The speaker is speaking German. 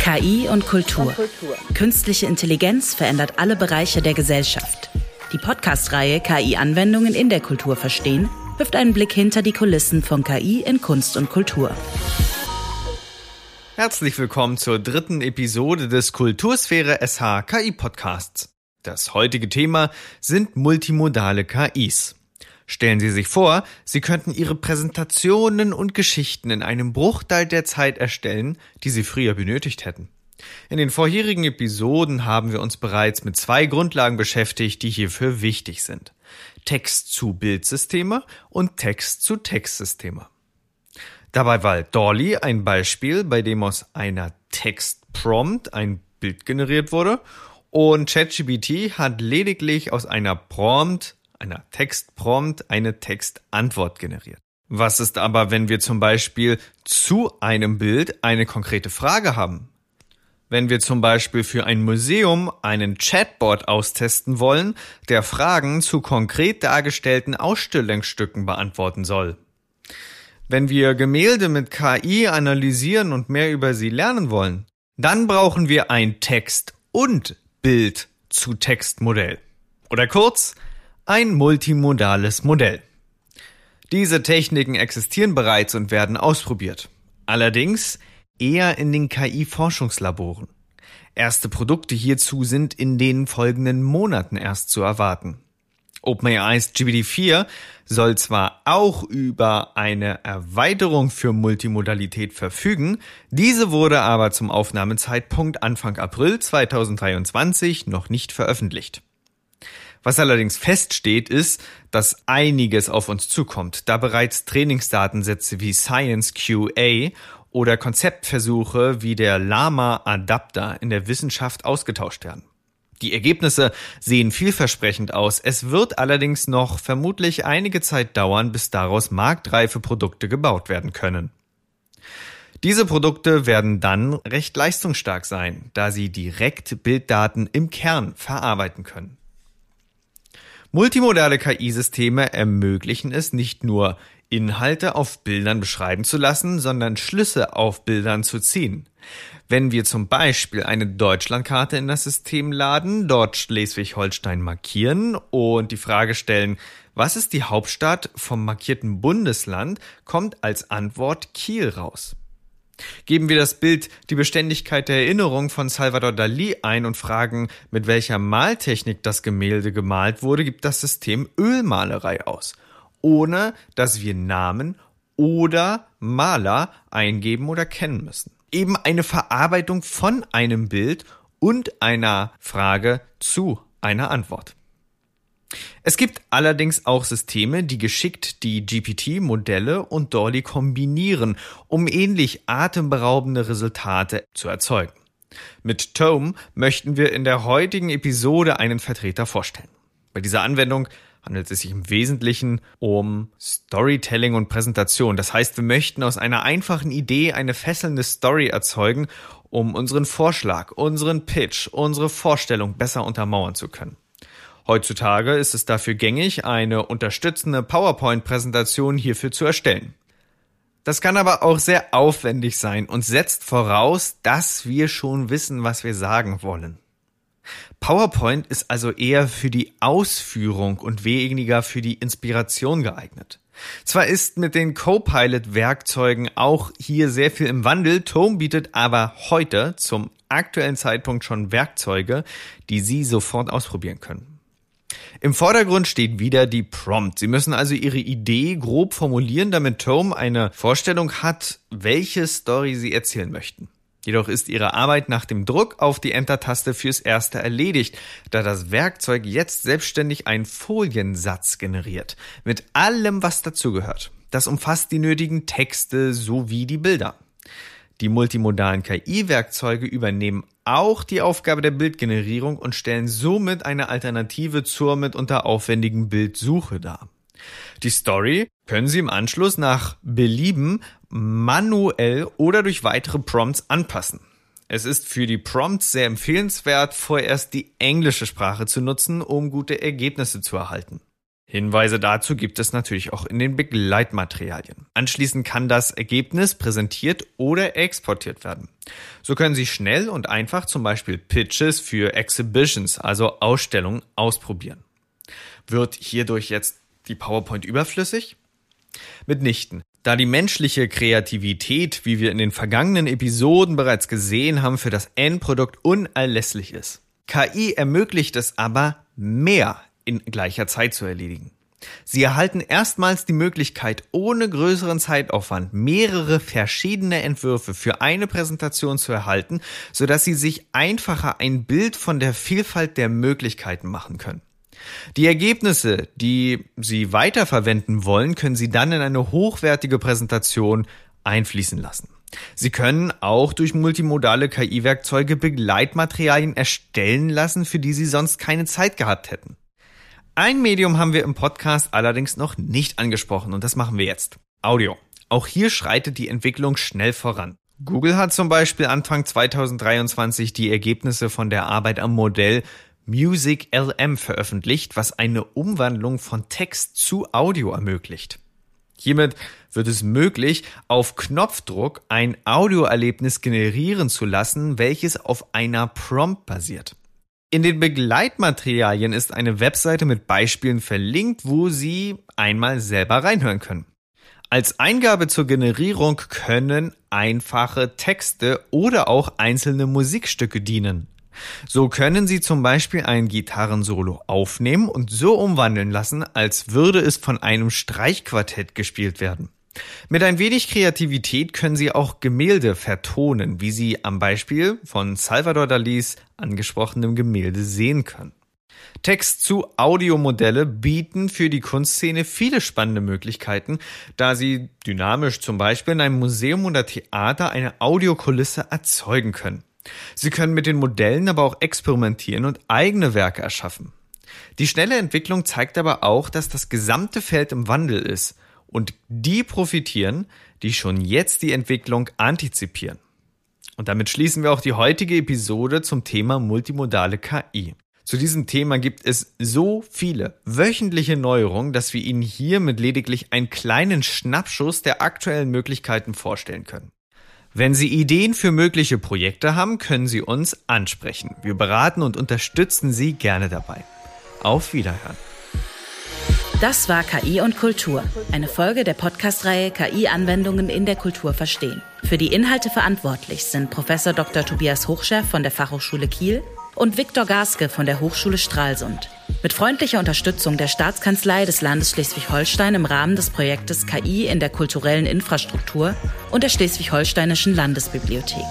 KI und Kultur. Künstliche Intelligenz verändert alle Bereiche der Gesellschaft. Die Podcast-Reihe KI-Anwendungen in der Kultur verstehen wirft einen Blick hinter die Kulissen von KI in Kunst und Kultur. Herzlich willkommen zur dritten Episode des Kultursphäre SH KI Podcasts. Das heutige Thema sind multimodale KIs. Stellen Sie sich vor, Sie könnten Ihre Präsentationen und Geschichten in einem Bruchteil der Zeit erstellen, die Sie früher benötigt hätten. In den vorherigen Episoden haben wir uns bereits mit zwei Grundlagen beschäftigt, die hierfür wichtig sind. Text-zu-Bildsysteme und Text-zu-Textsysteme. Dabei war Dolly ein Beispiel, bei dem aus einer Textprompt ein Bild generiert wurde und ChatGPT hat lediglich aus einer Prompt, einer Textprompt, eine Textantwort generiert. Was ist aber, wenn wir zum Beispiel zu einem Bild eine konkrete Frage haben? Wenn wir zum Beispiel für ein Museum einen Chatbot austesten wollen, der Fragen zu konkret dargestellten Ausstellungsstücken beantworten soll. Wenn wir Gemälde mit KI analysieren und mehr über sie lernen wollen, dann brauchen wir ein Text- und Bild-zu-Text-Modell. Oder kurz, ein multimodales Modell. Diese Techniken existieren bereits und werden ausprobiert. Allerdings eher in den KI-Forschungslaboren. Erste Produkte hierzu sind in den folgenden Monaten erst zu erwarten. OpenAI's GPT-4 soll zwar auch über eine Erweiterung für Multimodalität verfügen, diese wurde aber zum Aufnahmezeitpunkt Anfang April 2023 noch nicht veröffentlicht. Was allerdings feststeht, ist, dass einiges auf uns zukommt, da bereits Trainingsdatensätze wie Science QA oder Konzeptversuche wie der Lama Adapter in der Wissenschaft ausgetauscht werden. Die Ergebnisse sehen vielversprechend aus. Es wird allerdings noch vermutlich einige Zeit dauern, bis daraus marktreife Produkte gebaut werden können. Diese Produkte werden dann recht leistungsstark sein, da sie direkt Bilddaten im Kern verarbeiten können. Multimodale KI-Systeme ermöglichen es nicht nur Inhalte auf Bildern beschreiben zu lassen, sondern Schlüsse auf Bildern zu ziehen. Wenn wir zum Beispiel eine Deutschlandkarte in das System laden, dort Schleswig-Holstein markieren und die Frage stellen, was ist die Hauptstadt vom markierten Bundesland, kommt als Antwort Kiel raus. Geben wir das Bild die Beständigkeit der Erinnerung von Salvador Dali ein und fragen, mit welcher Maltechnik das Gemälde gemalt wurde, gibt das System Ölmalerei aus ohne dass wir Namen oder Maler eingeben oder kennen müssen. Eben eine Verarbeitung von einem Bild und einer Frage zu einer Antwort. Es gibt allerdings auch Systeme, die geschickt die GPT-Modelle und Dolly kombinieren, um ähnlich atemberaubende Resultate zu erzeugen. Mit Tome möchten wir in der heutigen Episode einen Vertreter vorstellen. Bei dieser Anwendung handelt es sich im Wesentlichen um Storytelling und Präsentation. Das heißt, wir möchten aus einer einfachen Idee eine fesselnde Story erzeugen, um unseren Vorschlag, unseren Pitch, unsere Vorstellung besser untermauern zu können. Heutzutage ist es dafür gängig, eine unterstützende PowerPoint-Präsentation hierfür zu erstellen. Das kann aber auch sehr aufwendig sein und setzt voraus, dass wir schon wissen, was wir sagen wollen. PowerPoint ist also eher für die Ausführung und weniger für die Inspiration geeignet. Zwar ist mit den Copilot-Werkzeugen auch hier sehr viel im Wandel, Tome bietet aber heute zum aktuellen Zeitpunkt schon Werkzeuge, die Sie sofort ausprobieren können. Im Vordergrund steht wieder die Prompt. Sie müssen also Ihre Idee grob formulieren, damit Tome eine Vorstellung hat, welche Story Sie erzählen möchten. Jedoch ist ihre Arbeit nach dem Druck auf die Enter-Taste fürs Erste erledigt, da das Werkzeug jetzt selbstständig einen Foliensatz generiert, mit allem, was dazugehört. Das umfasst die nötigen Texte sowie die Bilder. Die multimodalen KI-Werkzeuge übernehmen auch die Aufgabe der Bildgenerierung und stellen somit eine Alternative zur mitunter aufwendigen Bildsuche dar. Die Story können Sie im Anschluss nach Belieben manuell oder durch weitere Prompts anpassen. Es ist für die Prompts sehr empfehlenswert, vorerst die englische Sprache zu nutzen, um gute Ergebnisse zu erhalten. Hinweise dazu gibt es natürlich auch in den Begleitmaterialien. Anschließend kann das Ergebnis präsentiert oder exportiert werden. So können Sie schnell und einfach zum Beispiel Pitches für Exhibitions, also Ausstellungen, ausprobieren. Wird hierdurch jetzt die PowerPoint überflüssig? Mitnichten. Da die menschliche Kreativität, wie wir in den vergangenen Episoden bereits gesehen haben, für das Endprodukt unerlässlich ist. KI ermöglicht es aber, mehr in gleicher Zeit zu erledigen. Sie erhalten erstmals die Möglichkeit, ohne größeren Zeitaufwand mehrere verschiedene Entwürfe für eine Präsentation zu erhalten, sodass Sie sich einfacher ein Bild von der Vielfalt der Möglichkeiten machen können. Die Ergebnisse, die Sie weiterverwenden wollen, können Sie dann in eine hochwertige Präsentation einfließen lassen. Sie können auch durch multimodale KI-Werkzeuge Begleitmaterialien erstellen lassen, für die Sie sonst keine Zeit gehabt hätten. Ein Medium haben wir im Podcast allerdings noch nicht angesprochen und das machen wir jetzt. Audio. Auch hier schreitet die Entwicklung schnell voran. Google hat zum Beispiel Anfang 2023 die Ergebnisse von der Arbeit am Modell Music LM veröffentlicht, was eine Umwandlung von Text zu Audio ermöglicht. Hiermit wird es möglich, auf Knopfdruck ein Audioerlebnis generieren zu lassen, welches auf einer Prompt basiert. In den Begleitmaterialien ist eine Webseite mit Beispielen verlinkt, wo Sie einmal selber reinhören können. Als Eingabe zur Generierung können einfache Texte oder auch einzelne Musikstücke dienen. So können Sie zum Beispiel ein Gitarrensolo aufnehmen und so umwandeln lassen, als würde es von einem Streichquartett gespielt werden. Mit ein wenig Kreativität können Sie auch Gemälde vertonen, wie Sie am Beispiel von Salvador Dalis angesprochenem Gemälde sehen können. Text zu Audiomodelle bieten für die Kunstszene viele spannende Möglichkeiten, da sie dynamisch zum Beispiel in einem Museum oder Theater eine Audiokulisse erzeugen können. Sie können mit den Modellen aber auch experimentieren und eigene Werke erschaffen. Die schnelle Entwicklung zeigt aber auch, dass das gesamte Feld im Wandel ist und die profitieren, die schon jetzt die Entwicklung antizipieren. Und damit schließen wir auch die heutige Episode zum Thema multimodale KI. Zu diesem Thema gibt es so viele wöchentliche Neuerungen, dass wir Ihnen hier mit lediglich einen kleinen Schnappschuss der aktuellen Möglichkeiten vorstellen können. Wenn Sie Ideen für mögliche Projekte haben, können Sie uns ansprechen. Wir beraten und unterstützen Sie gerne dabei. Auf Wiederhören. Das war KI und Kultur, eine Folge der Podcast-Reihe KI-Anwendungen in der Kultur verstehen. Für die Inhalte verantwortlich sind Professor Dr. Tobias Hochscher von der Fachhochschule Kiel und Viktor Gaske von der Hochschule Stralsund. Mit freundlicher Unterstützung der Staatskanzlei des Landes Schleswig-Holstein im Rahmen des Projektes KI in der kulturellen Infrastruktur und der Schleswig-Holsteinischen Landesbibliothek.